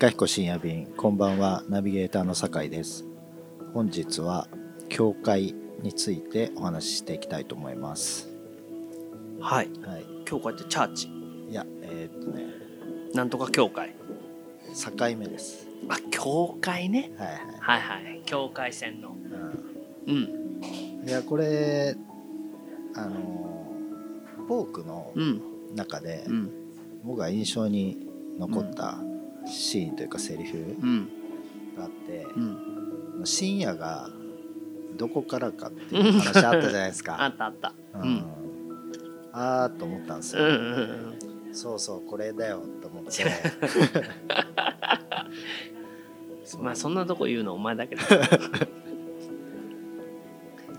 かひこ深夜便こんばんは。ナビゲーターの酒井です。本日は教会についてお話ししていきたいと思います。はい。はい。教会ってチャーチ？いやえーっとね。なんとか教会。境目です。あ教会ね。はいはい。はいはい。境界線の。うん。うん。いやこれあのフォークのうん。中でうん。僕が印象に残ったシーンというかセリフうん。があってうん。深夜がどこからかっていう話あったじゃないです あかったあった。ううん。んあーと思ったんですうんうよんそうそうこれだよと思って。う んまあそんなとこ言うのお前だけど。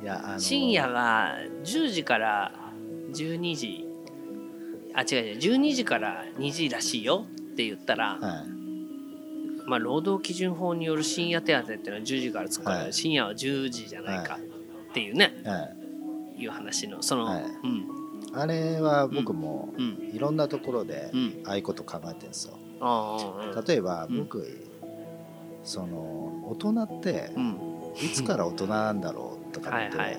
いやあの深夜が10時から12時。あ違う違う。12時から2時らしいよって言ったら、はいまあ、労働基準法による深夜手当っていうのは10時からつくから、はい。深夜は10時じゃないかっていうね、はい。いう話のその、はい。うん。あれは僕もうん。いろんなところでうん。ああいうこと考えてるんですよ。ああ例えばうん。僕その大人ってうん。いつから大人なんだろうとかってはい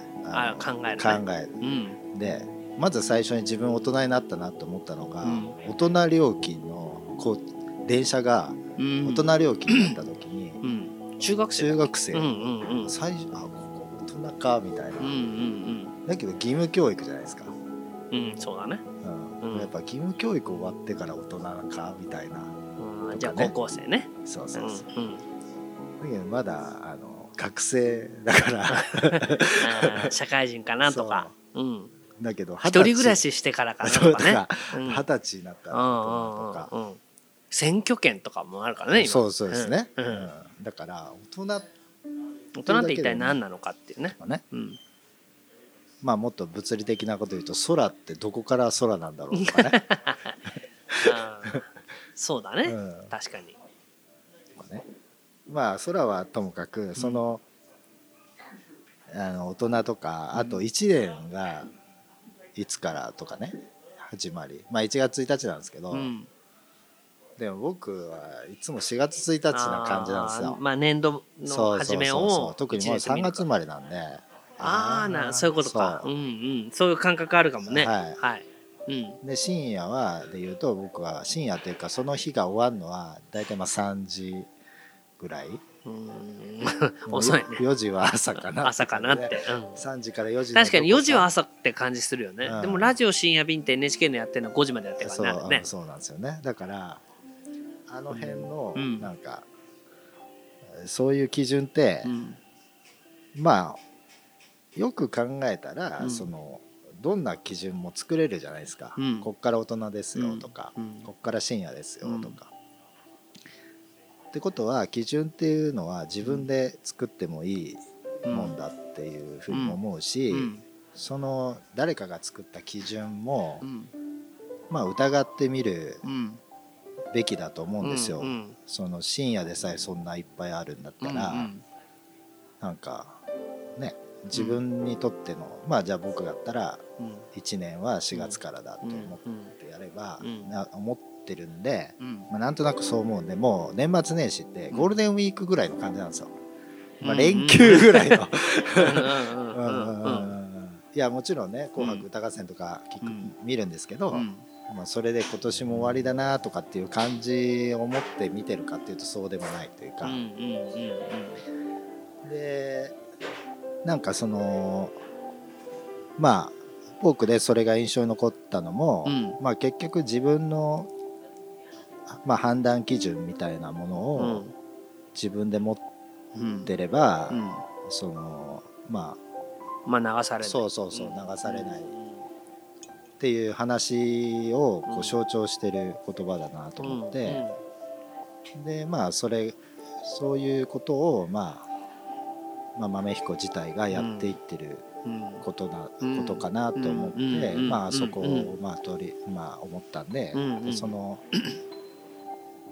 考えるね。考える。うん。でまず最初に自分大人になったなと思ったのが、うん。大人料金のこう電車がうん大人料金になった時に、うん。中学生。中学生、最初あここ大人かみたいな、だけど義務教育じゃないですか、うんうんそうだね、うん。うん。やっぱ義務教育終わってから大人かみたいな。うん、じゃあ高校生ね。そうそうそう、だけどまだあの学生だから。社会人かなとか。うん。だけど一人暮らししてからかなとかね。二十歳になったとか選挙権とかもあるからね今。そうそうですね、うん。うん。だから大人大人って一体何なのかっていうね。はね。うん。まあもっと物理的なこと言うと空ってどこから空なんだろうとかね。そうだね、うん。確かに。ね。まあ空はともかくその,、あの大人とかあと1年がいつからとかね始まり。まあ1月1日なんですけど、うんでも僕はいつも4月1日な感じなんですよ。まあ年度の初めを特にもう3月生まれなんで。ああなそういうことか。そう。うんうん。そういう感覚あるかもね。はい。はい。うん。で深夜はで言うと僕は深夜というかその日が終わるのは大体まあ3時ぐらい。うん。遅いね。4時は朝かな。朝かなって、うん。3時から4時の確かに4時は朝って感じするよね、うん。でもラジオ深夜便って NHK のやってるのは5時までやってるかそうらねねそうなんですよね。だからあの辺のうん。なんか、そういう基準って、うん。まあよく考えたら、うん。そのどんな基準も作れるじゃないですか、うん。こっから大人ですよとか、うん。こっから深夜ですよとか。ってことは基準っていうのは自分で作ってもいいもんだっていうふうに思うし、うん。その誰かが作った基準も、うん。まあ疑ってみるうんべきだと思うんですよ。うんその深夜でさえそんないっぱいあるんだったら、うんなんかね自分にとっての、まあじゃあ僕だったらうん。1年は4月からだと思ってやれば、うん。な思ってるんで、うん。まあ、なんとなくそう思うんでもう年末年始ってゴールデンウィークぐらいの感じなんですよ。まあ、うん連休ぐらいの。うん。うんうんうんうんうん。いやもちろんね「紅白歌合戦」とかうん。見るんですけど、うんまあ、それで今年も終わりだなとかっていう感じを持って見てるかっていうとそうでもないというか、うんうんうんでなんかそのまあフォークでそれが印象に残ったのも、うん。まあ、結局自分の、まあ、判断基準みたいなものうをん。自分で持っうんてれば、うん。そのままあ流されない。あそうそうそううん。流されないっていう話をこう象徴してる言葉だなと思って、でまあそれそういうことを、まあ、まあ豆彦自体がやっていってることな、うん。ことかなと思って、うん。まあそこうをまあ取りまあ思ったんで,、でその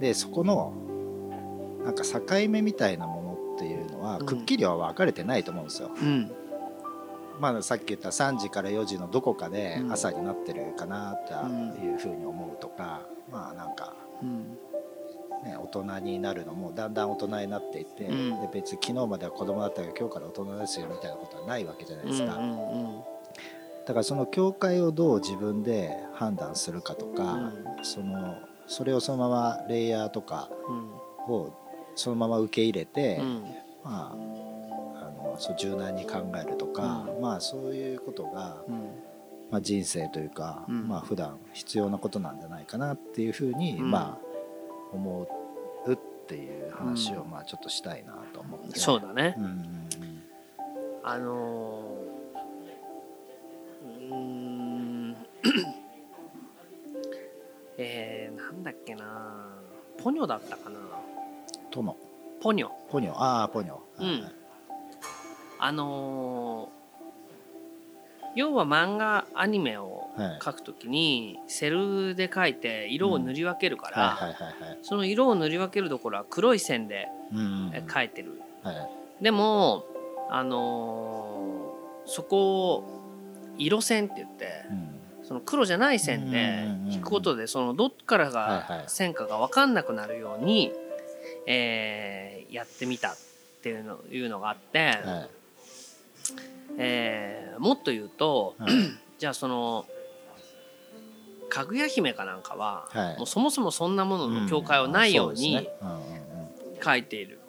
でそこのなんか境目みたいなものっていうのはうん。くっきりは分かれてないと思うんですよ。うんまあさっき言った3時から4時のどこかでうん。朝になってるかなというふうに思うとか、まあなんかうん。ね、大人になるのもだんだん大人になっていって、うん。で別に昨日までは子供だったけど今日から大人ですよみたいなことはないわけじゃないですか、うんうんだからその境界をどう自分で判断するかとか、そのそれをそのままレイヤーとかうん。をそのまま受け入れて、うん。まあ、そう柔軟に考えるとか、うまあそういうことが、うん。まあ、人生というか、うん。まあ普段必要なことなんじゃないかなっていうふうに、うん。まあ思うっていう話をうん。まあちょっとしたいなと思って、そうだね。うんうんうん。あのーうーん。えー、なんだっけな。ポニョだったかな。殿ポニョ。ポニョ。ああポニョ、うんはい。はいあのー要は漫画アニメをはい。描くときにセルで描いて色を塗り分けるから、その色を塗り分けるところは黒い線でうんうんえ描いてる、はい。でもあのーそこを色線って言ってうん。その黒じゃない線で引くことでそのどっからはいがはい。線かが分かんなくなるように、えーやってみたっていうのいうのがあって、はいえーもっと言うとはい。じゃあそのかぐや姫かなんかは、はい。もうそもそもそんなものの境界はないように書いている。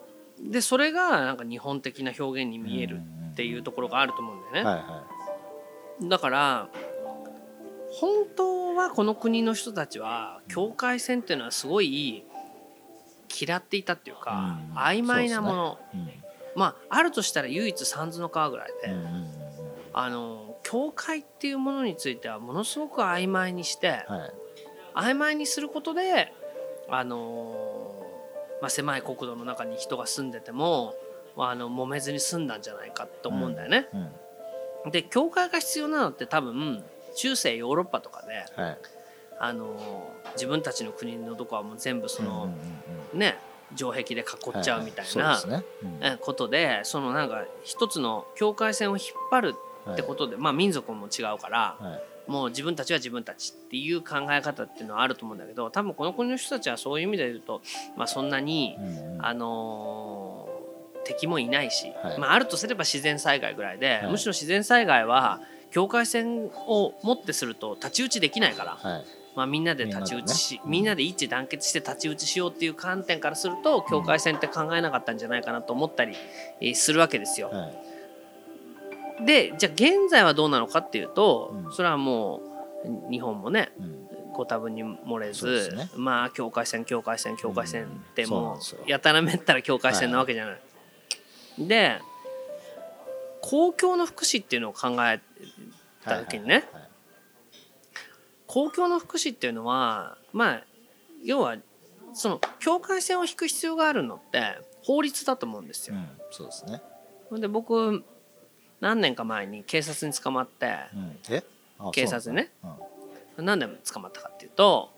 でそれがなんか日本的な表現に見えるっていうところがあると思うんだよね。はいはだから本当はこの国の人たちは境界線っていうのはすごい嫌っていたっていうか、うん。曖昧なもの、いうんまああるとしたら唯一三途の川ぐらいで、うんうんうんあの境界っていうものについてはものすごく曖昧にして、はい。曖昧にすることであのまあ、狭い国土の中に人が住んでても、まあ、あの揉めずに済んだんじゃないかと思うんだよね。うんで境界が必要なのって多分中世ヨーロッパとかではい。あの自分たちの国のとこはもう全部その、うんうんうん。ね城壁で囲っちゃうみたいはなことでそのなんか一つの境界線を引っ張るってことで、まあ民族も違うからはい。もう自分たちは自分たちっていう考え方っていうのはあると思うんだけど多分この国の人たちはそういう意味で言うと、まあ、そんなに、あのー敵もいないし、はい。まあ、あるとすれば自然災害ぐらいで、はい。むしろ自然災害は境界線をもってすると太刀打ちできないから、はいまあ、みんなで太刀打ちしみん,、みんななで一致団結して太刀打ちしようっていう観点からすると境界線って考えなかったんじゃないかなと思ったりえーするわけですよ。はい。でじゃあ現在はどうなのかっていうと、うん。それはもう日本もねうん。ご多分に漏れず、ね。まあ境界線境界線境界線ってもうやたらめったら境界線なわけじゃない。で公共の福祉っていうのを考えた時にね、はいはい公共の福祉っていうのはまあ要はその境界線を引く必要があるのって法律だと思うんですよ。うんそうですね。で僕何年か前に警察に捕まってうん。警察ねそうなんだ何で捕まったかっていうと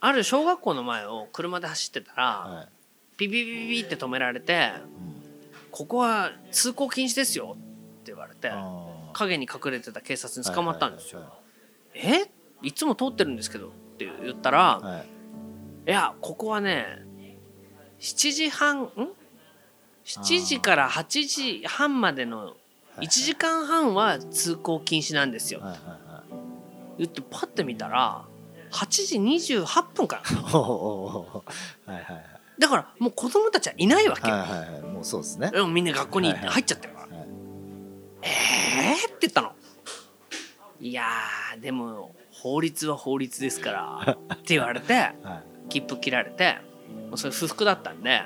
ある小学校の前を車で走ってたら、うんはい。ピピピピピって止められて「ここは通行禁止ですよ」って言われてあー。影に隠れてた警察に捕まったんですよ。はえ？いつも通ってるんですけどって言ったら、いはい。はいいやここはね7時半ん？7時から8時半までの1時間半は通行禁止なんですよ。はいはいはい。言ってパッて見たら8時28分から。だからもう子供たちはいないわけ、はいはいはい。もうそうですね。みんな学校に入っちゃってるいやーでも法律は法律ですから って言われてはい。切符切られてもうそれ不服だったんで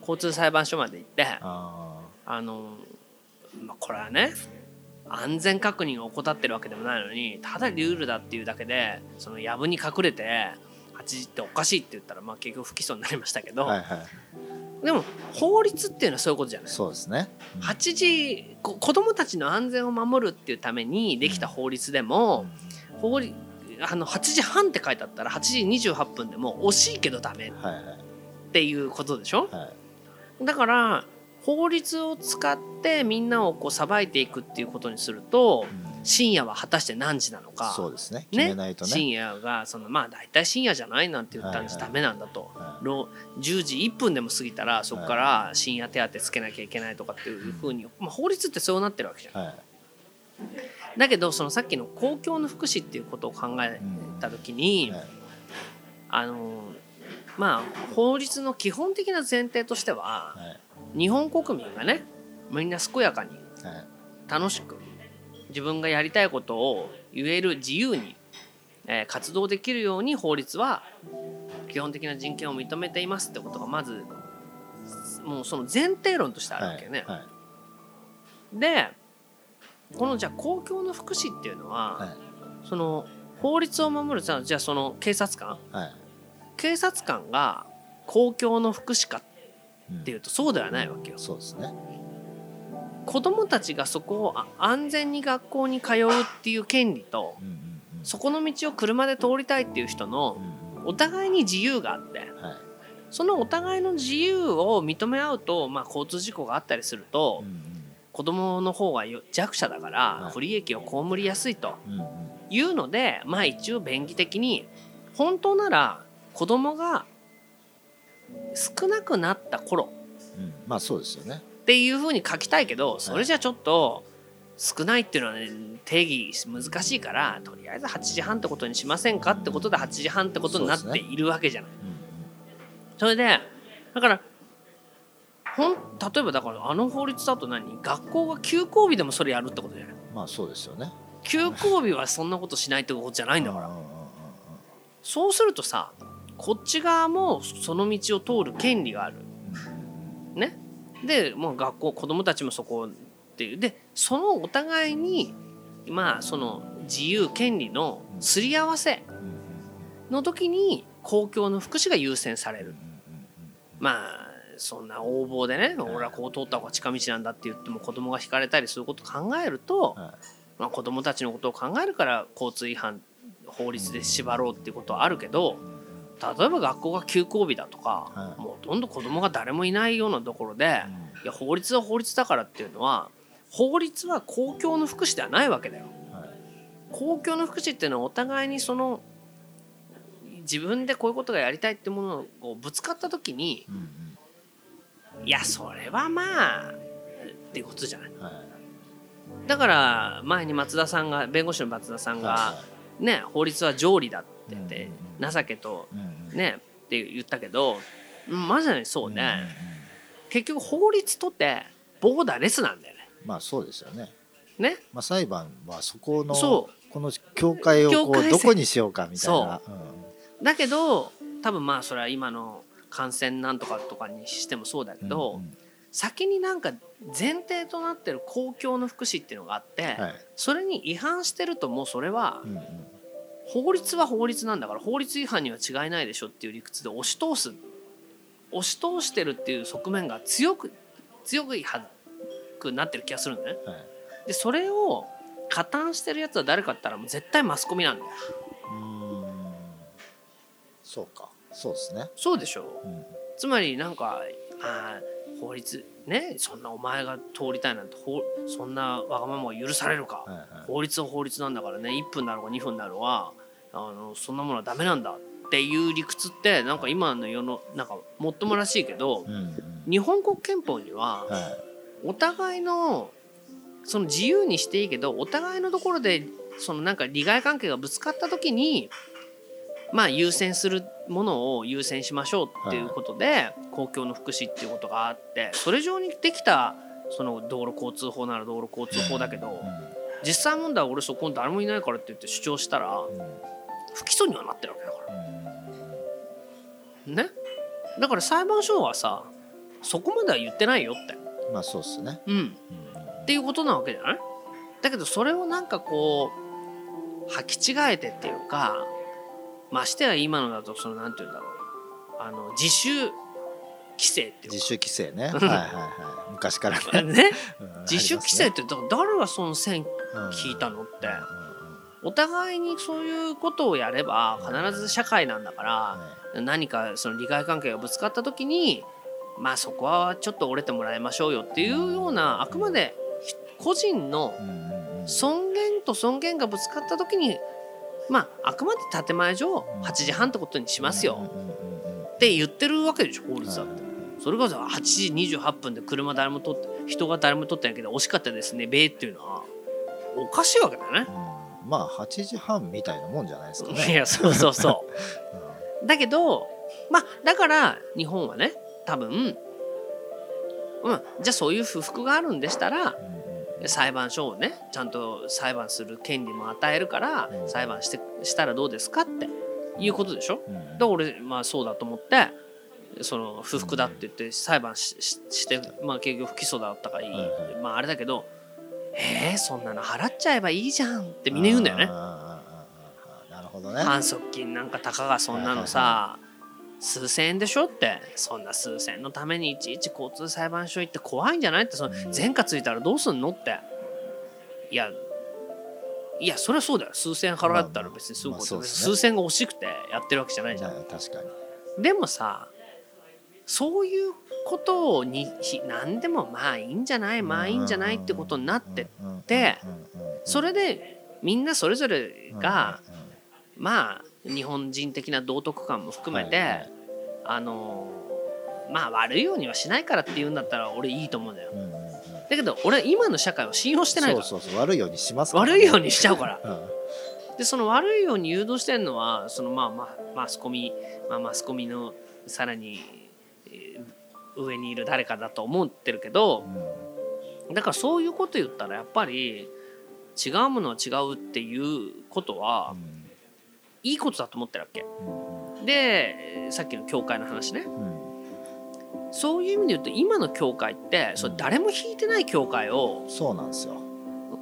交通裁判所まで行ってああの、まあ、これはね安全確認を怠ってるわけでもないのにただルールだっていうだけでその藪に隠れて8時っておかしいって言ったら、まあ、結局不起訴になりましたけど、あはいはいでも法律っていうのはそういうことじゃない。そうですね。うん。8時こ子供たちの安全を守るっていうためにできた法律でも、法律あの8時半って書いてあったら8時28分でも惜しいけどダメっていうことでしょ？はいだから法律を使ってみんなをこう裁いていくっていうことにするとうん深夜は果たして何時なのか。そうですね。決めねないとね。深夜がそのまあ大体深夜じゃないなんて言ったんです、はいはいダメなんだと、はろ10時1分でも過ぎたらそこから深夜手当つけなきゃいけないとかっていうふうに、まあ、法律ってそうなってるわけじゃん。はい。だけどそのさっきの公共の福祉っていうことを考えた時に、はい。あのまあ法律の基本的な前提としてははい。日本国民がねみんな健やかにはい。楽しく自分がやりたいことを言える自由に、えー活動できるように法律は基本的な人権を認めていますってことがまずもうその前提論としてあるわけよね。はいでこのじゃあ公共の福祉っていうのは、はい。その法律を守るさじゃあその警察官。はい。警察官が公共の福祉かうんっていうとそうではないわけよ。そうですね子どもたちがそこをあ安全に学校に通うっていう権利とそこの道を車で通りたいっていう人のお互いに自由があってはい。そのお互いの自由を認め合うと、まあ、交通事故があったりするとうん子供の方がよ弱者だからはい。不利益を被りやすいというのでまあ一応便宜的に本当なら子供が少なくなった頃うん。まあそうですよねっていうふうに書きたいけどそれじゃちょっと少ないっていうのはね定義難しいからとりあえず8時半ってことにしませんかってことで8時半ってことになっているわけじゃない。うん。それでだからほん例えばだからあの法律だと何？学校が休校日でもそれやるってことじゃない？うんまあそうですよね。休校日はそんなことしないってことじゃないんだからそうするとさこっち側もその道を通る権利がある。ね、でもう学校子供たちもそこっていう。でそのお互いにまあその自由権利のすり合わせの時に公共の福祉が優先される。まあそんな横暴でね俺はこう通った方が近道なんだって言っても子供が引かれたりすることを考えると、はい。まあ、子供たちのことを考えるから交通違反法律で縛ろうっていうことはあるけど例えば学校が休校日だとか、はい。もうほとんど子供が誰もいないようなところで、いや法律は法律だからっていうのは法律は公共の福祉ではないわけだよ。はい。公共の福祉っていうのはお互いにその自分でこういうことがやりたいってものをぶつかった時にうんいやそれはまあっていうことじゃない。うんはい。だから前に松田さんが弁護士の松田さんがはね法律は条理だって。言ってうんうん情けとねって言ったけどうんまさにそううんうんね結局法律とってボーダーレスなんだよね。まあそうですよね。ね。まあ裁判はそこのそこの境界をこうどこにしようかみたいな。だけど多分まあそれは今の感染なんとかとかにしてもそうだけうんど、うん。先になんか前提となってる公共の福祉っていうのがあって、はい。それに違反してるともうそれはうんうん法律は法律なんだから法律違反には違いないでしょっていう理屈で押し通す。押し通してるっていう側面が強く強くはくなってる気がするのね。はい。でそれを加担してるやつは誰かったらもう絶対マスコミなんだよ。うーん。そうか。そうですね。そうでしょうん。つまりなんかあー法律ねそんなお前が通りたいなんてほそんなわがままが許されるか、はいはい。法律は法律なんだからね1分だろうが2分だろうがあのそんなものはダメなんだ。っていう理屈ってなんか今の世のなんかもっともらしいけどうんうん。日本国憲法にははい。お互いのその自由にしていいけどお互いのところでそのなんか利害関係がぶつかった時にまあ優先するものを優先しましょうっていうことで公共の福祉っていうことがあってそれ上にできたその道路交通法なら道路交通法だけど実際問題は俺そこに誰もいないからって言って主張したら不起訴にはなってるわけだから。うん。ね。だから裁判所はさそこまでは言ってないよって。まあそうですね。うんうん。っていうことなわけじゃない？だけどそれをなんかこう履き違えてっていうかましてや今のだとそのなんて言うんだろう。あの自主規制っていう自主規制ね。はいはいはい。昔からかね。ね。うん自主規制って誰がその線ありますね引いたのってお互いにそういうことをやれば必ず社会なんだから何かその利害関係がぶつかった時にまあそこはちょっと折れてもらいましょうよっていうようなあくまで個人の尊厳と尊厳がぶつかった時にまああくまで建前上8時半ってことにしますよって言ってるわけでしょ法律だって。それこそ8時28分で車誰も通って人が誰も通ってないけど惜しかったですねべーっていうのはおかしいわけだよね。まあ8時半みたいなもんじゃないですかね。いやそうそうそう。だけどまあだから日本はね多分、うん、じゃあそういう不服があるんでしたら、裁判所をねちゃんと裁判する権利も与えるから裁判してしたらどうですかっていうことでしょ？だから俺まあそうだと思ってその不服だって言って裁判しして、まあ、結局不起訴だったからいい、まああれだけどえー、そんなの払っちゃえばいいじゃんってみんな言うんだよね。なるほどね。反則金なんかたかがそんなのさ、数千円でしょって。そんな数千円のためにいちいち交通裁判所行って怖いんじゃないって。その前科ついたらどうすんのって。いやいやそれはそうだよ。数千円払ったら別にすぐ、まあまあね、数千が惜しくてやってるわけじゃないじゃん。確かに。でもさそういうことをに何でもまあいいんじゃないまあいいんじゃないってことになってってそれでみんなそれぞれがまあ日本人的な道徳感も含めてあのまあ悪いようにはしないからって言うんだったら俺いいと思うんだよ。だけど俺今の社会を信用してないから。そうそうそう。悪いようにします悪いようにしちゃうから。でその悪いように誘導してるのはそのまあまあマスコミ、まあ、マスコミのさらに上にいる誰かだと思ってるけど、だからそういうこと言ったらやっぱり違うものは違うっていうことは、いいことだと思ってるわけ。でさっきの教会の話ね、そういう意味で言うと今の教会ってそれ誰も引いてない教会をそうなんですよ。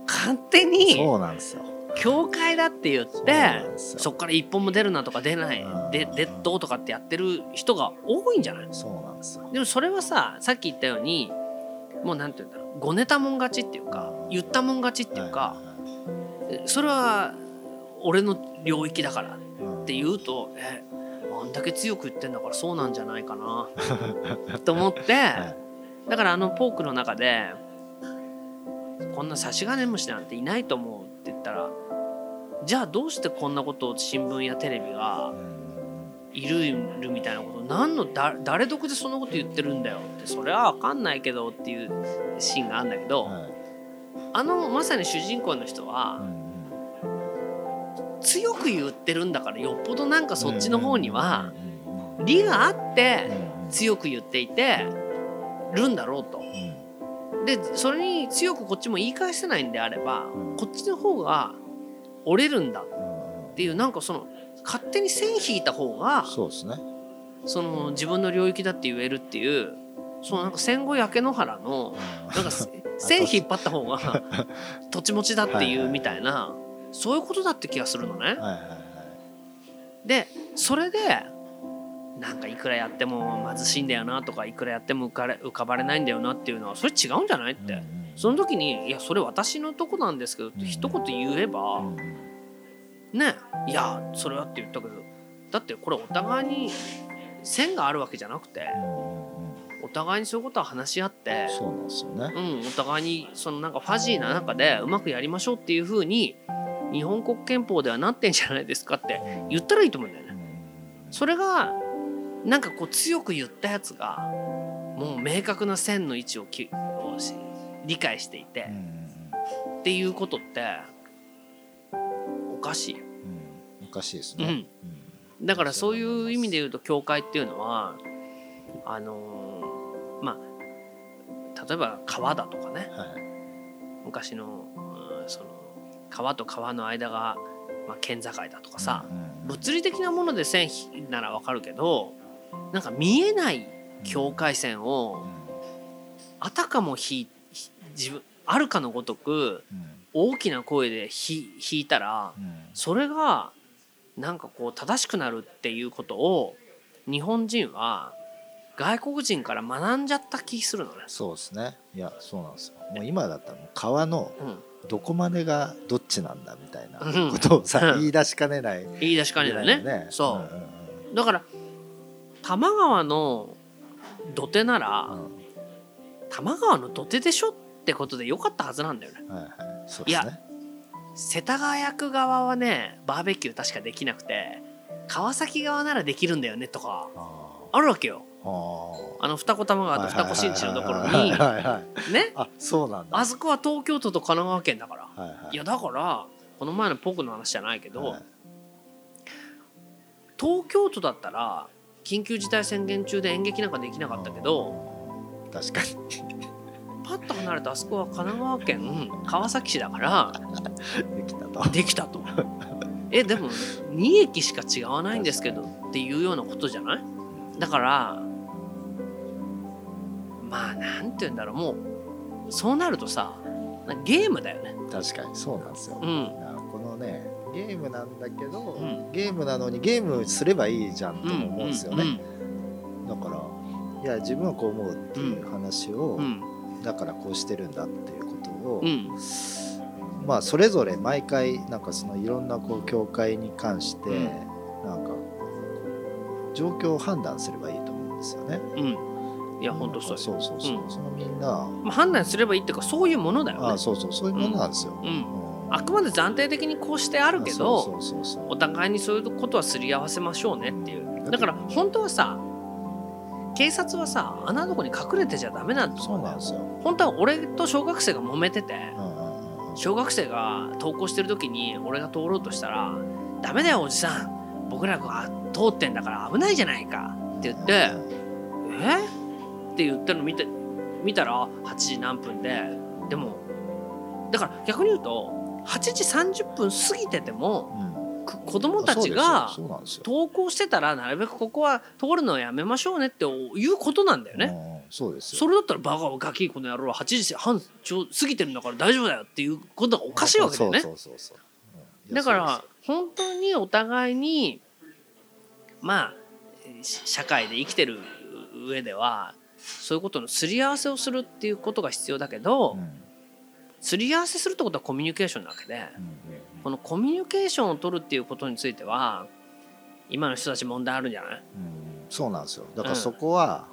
勝手にそうなんですよ。教会だって言ってそこから一本も出るなとか出ないででどうとかってやってる人が多いんじゃない？そうなんですよ。でもそれはささっき言ったようにもうなんて言うんだろう。ごねたもん勝ちっていうか言ったもん勝ちっていうか、それは俺の領域だからって言うと、えあんだけ強く言ってんだからそうなんじゃないかなと思って、だからあのポークの中でこんな差し金虫なんていないと思うって言ったらじゃあどうしてこんなことを新聞やテレビがいるみたいなこと何のだ誰得でそんなこと言ってるんだよってそれは分かんないけどっていうシーンがあるんだけど、はい、あのまさに主人公の人は、強く言ってるんだからよっぽどなんかそっちの方には利があって強く言っていてるんだろうと。でそれに強くこっちも言い返せないんであればこっちの方が折れるんだっていうなんかその勝手に線引いた方がそうですね。その自分の領域だって言えるっていうそのなんか戦後焼け野原のなんか 線引っ張った方が 土地持ちだっていうみたいなそういうことだって気がするのね。でそれでなんかいくらやっても貧しいんだよなとかいくらやっても浮かれ浮かばれないんだよなっていうのはそれ違うんじゃないって、その時に「いやそれ私のとこなんですけど」って一言言えば、ねいやそれはって言ったけどだってこれお互いに線があるわけじゃなくて、お互いにそういうことは話し合ってそうなんですよね、うん、お互いにそのなんかファジーな中でうまくやりましょうっていうふうに日本国憲法ではなってんじゃないですかって言ったらいいと思うんだよね。それがなんかこう強く言ったやつがもう明確な線の位置をきを理解していて、っていうことっておかしい、うん、おかしいですね、うん、だからそういう意味で言うと教会っていうのはあのー、まあ例えば川だとかね、はい、昔の川と川の間が、まあ、県境だとかさ、物理的なもので線ならわかるけどなんか見えない境界線をあたかもひ自分あるかのごとく大きな声で弾いたらそれがなんかこう正しくなるっていうことを日本人は外国人から学んじゃった気するのね。そうですね。いやそうなんですよ。もう今だったら川のどこまでがどっちなんだみたいなうん。ことをさ、うん。言い出しかねない言い出しかねないね。ぐらいのそう、だから多摩川の土手なら、多摩川の土手でしょってことでよかったはずなんだよね。うんはいはい。そうですね。世田谷区側はねバーベキュー確かできなくて川崎側ならできるんだよねとかああるわけよ。ーあの二子玉川と二子新地のところはいにね？あそうなんだ。あそこは東京都と神奈川県だから。はいはい。いやだからこの前のポクの話じゃないけど、はい。東京都だったら緊急事態宣言中で演劇なんかできなかったけど確かに。パッと離れたあそこは神奈川県川崎市だからできたと。できたと。えでも2駅しか違わないんですけどっていうようなことじゃない？だからまあなんて言うんだろう。もうそうなるとさゲームだよね。確かにそうなんですよ、うん。このねゲームなんだけど、ん。ゲームなのにゲームすればいいじゃんとも思うんですよね、だからいや自分はこう思うっていう話を、うん。うん。だからこうしてるんだっていうことを、うん。まあそれぞれ毎回なんかそのいろんなこう教会に関して、うん。なんか状況を判断すればいいと思うんですよね。うんいや本当そうよ。そうそうそう、うん。そのみんな、まあ、判断すればいいっていうかそういうものだよねあそうそうそう。いうものなんですよ。うん。うん。あくまで暫定的にこうしてあるけどお互いにそういうことはすり合わせましょうねっていう。うん。だから本当はさ警察はさ穴のとこに隠れてちゃダメなんだとそうなんですよ。本当は俺と小学生が揉めてて小学生が登校してる時に俺が通ろうとしたら「ダメだよおじさん。僕らが通ってんだから危ないじゃないか」って言って「え？って言ったの見て見たら8時何分ででもだから逆に言うと8時30分過ぎててもうんく子供たちが。登校してたらなるべくここは通るのをやめましょうねっていうことなんだよね。ね。そうですよ。それだったらバカガキこの野郎は8時半ちょ過ぎてるんだから大丈夫だよっていうことがおかしいわけだよね。だから本当にお互いにまあし社会で生きてる上ではそういうことのすり合わせをするっていうことが必要だけど、すすり合わせするってことはコミュニケーションなわけでうんうんこのコミュニケーションを取るっていうことについては今の人たち問題あるんじゃない？うんそうなんですよ。だからそこは、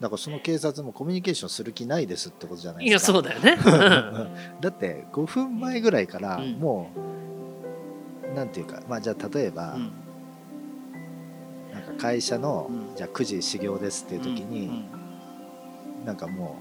だからその警察もコミュニケーションする気ないですってことじゃないいやですか。そうだよね。う んだって5分前ぐらいからうんもう、なんていうかまあじゃあ例えば、うんなんか会社の、うんじゃあ9時始業ですっていう時に、うんなんかも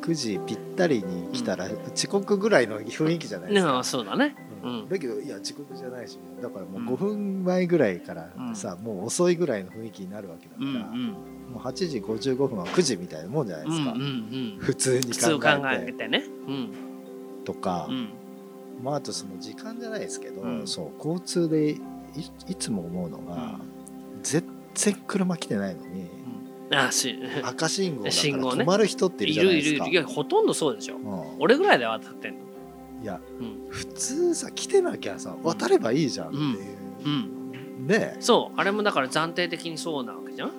う9時ぴったりに来たら遅刻ぐらいの雰囲気じゃないですか。うんそうだね。うん。うん。だけどいや遅刻じゃないしだからもうん。う5分前ぐらいからさ、もう遅いぐらいの雰囲気になるわけだから、うんうん。もう8時55分は9時みたいなもんじゃないですか、うんうんうん。普通に考考えてね。うん。とか、うん。まあ、あとその時間じゃないですけど、うん。そう交通でいいつも思うのが、全然車来てないのにあし 赤信号だから信号ね。止まる人っているいじゃないですか。るいやほとんどそうでしょ。うん。俺ぐらいで渡ってんの。いやうん。普通さ来てなきゃさ渡ればいいじゃんっていう、うん。ねそう。あれもだから暫定的にそうなわけじゃん。い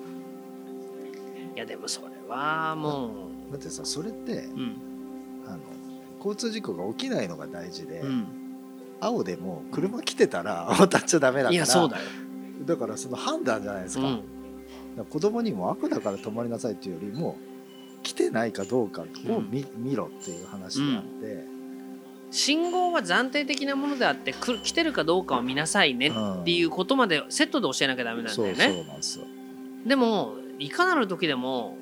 やでもそれはもだってさそれってう、うん。あの交通事故が起きないのが大事で、うん、青でも車来てたら渡っちゃダメだからいやそうだよ。だからその判断じゃないですか,、うん子供にも悪だから止まりなさいっていうよりも来てないかどうかを見,、見ろっていう話であって、信号は暫定的なものであってく来てるかどうかを見なさいねっていうことまでセットで教えなきゃダメなんだよね。そうなんですよ。でもいかなる時でも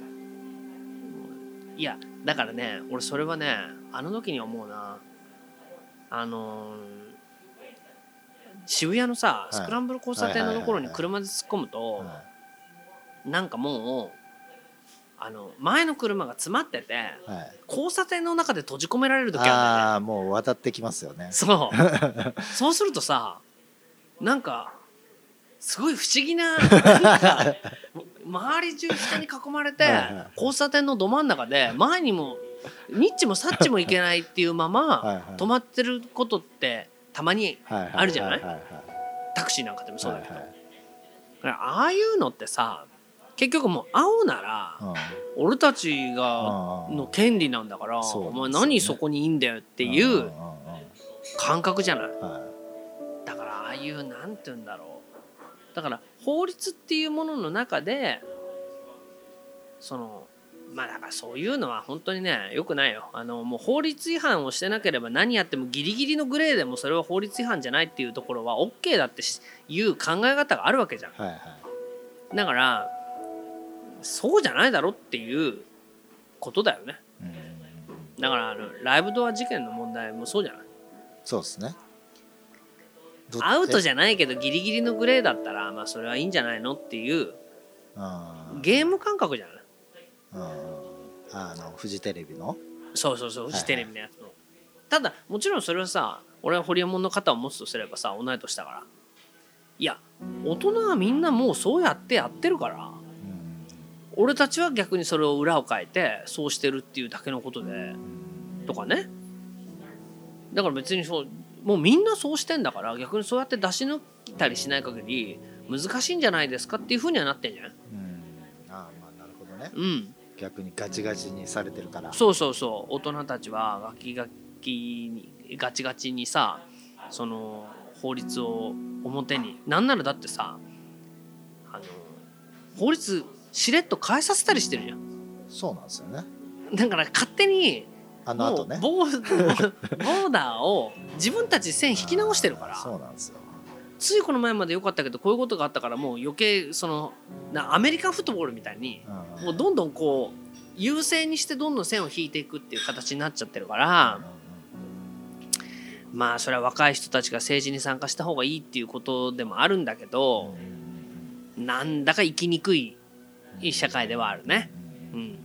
いやだからね俺それはねあの時に思うな。あのー渋谷のさい。スクランブル交差点のところにはいはいはいはい車で突っ込むとはなんかもうあの前の車が詰まってていはい、交差点の中で閉じ込められる時あるんだよね。ああもう渡ってきますよね。そう。そうするとさなんかすごい不思議な 周り中人に囲まれて交差点のど真ん中で前にもニッチもサッチもいけないっていうまはいまはい。止まってることってたまにあるじゃない？タクシーなんかでもそうだけど。ああいうのってさ結局もう青ならはい俺たちがうんの権利なんだからお前何そこにいいんだよっていう感覚じゃない。はだからああいうなんて言うんだろう。だから法律っていうものの中でそのまあだからそういうのは本当にねよくないよ。あのもう法律違反をしてなければ何やってもギリギリのグレーでもそれは法律違反じゃないっていうところは OK だっていう考え方があるわけじゃん。いはいはい。だからそうじゃないだろっていうことだよね。うん。だからあのライブドア事件の問題もそうじゃない？そうですね。アウトじじゃないけどギリギリのグレーだったらまあそれはいいんじゃないのっていうゲーム感覚じゃない？うん。あのフジテレビの？そうそうそういフジテレビのやつの、ただもちろんそれはさ俺はホリエモンの肩を持つとすればさ同い年だから。いや大人はみんなもうそうやってやってるから。うん俺たちは逆にそれを裏を変えてそうしてるっていうだけのことでうんとかね。だから別にそうもうみんなそうしてんだから逆にそうやって出し抜いたりしない限り難しいんじゃないですかっていうふうにはなってんじゃないうん。ああまあなるほどね。うん。逆にガチガチにされてるから。そうそうそう。大人たちはガキガキにガチガチにさその法律を表に。なんならだってさあの法律しれっと変えさせたりしてるじゃん。そうなんですよね。だから勝手にあの後ね。ボーダーを自分たちで線引き直してるから。そうなんですよ。ついこの前まで良かったけどこういうことがあったからもう余計そのなアメリカンフットボールみたいにうん。もうどんどんこう優勢にしてどんどん線を引いていくっていう形になっちゃってるから。まあそれは若い人たちが政治に参加した方がいいっていうことでもあるんだけどなんだか生きにくいい社会ではあるね。うん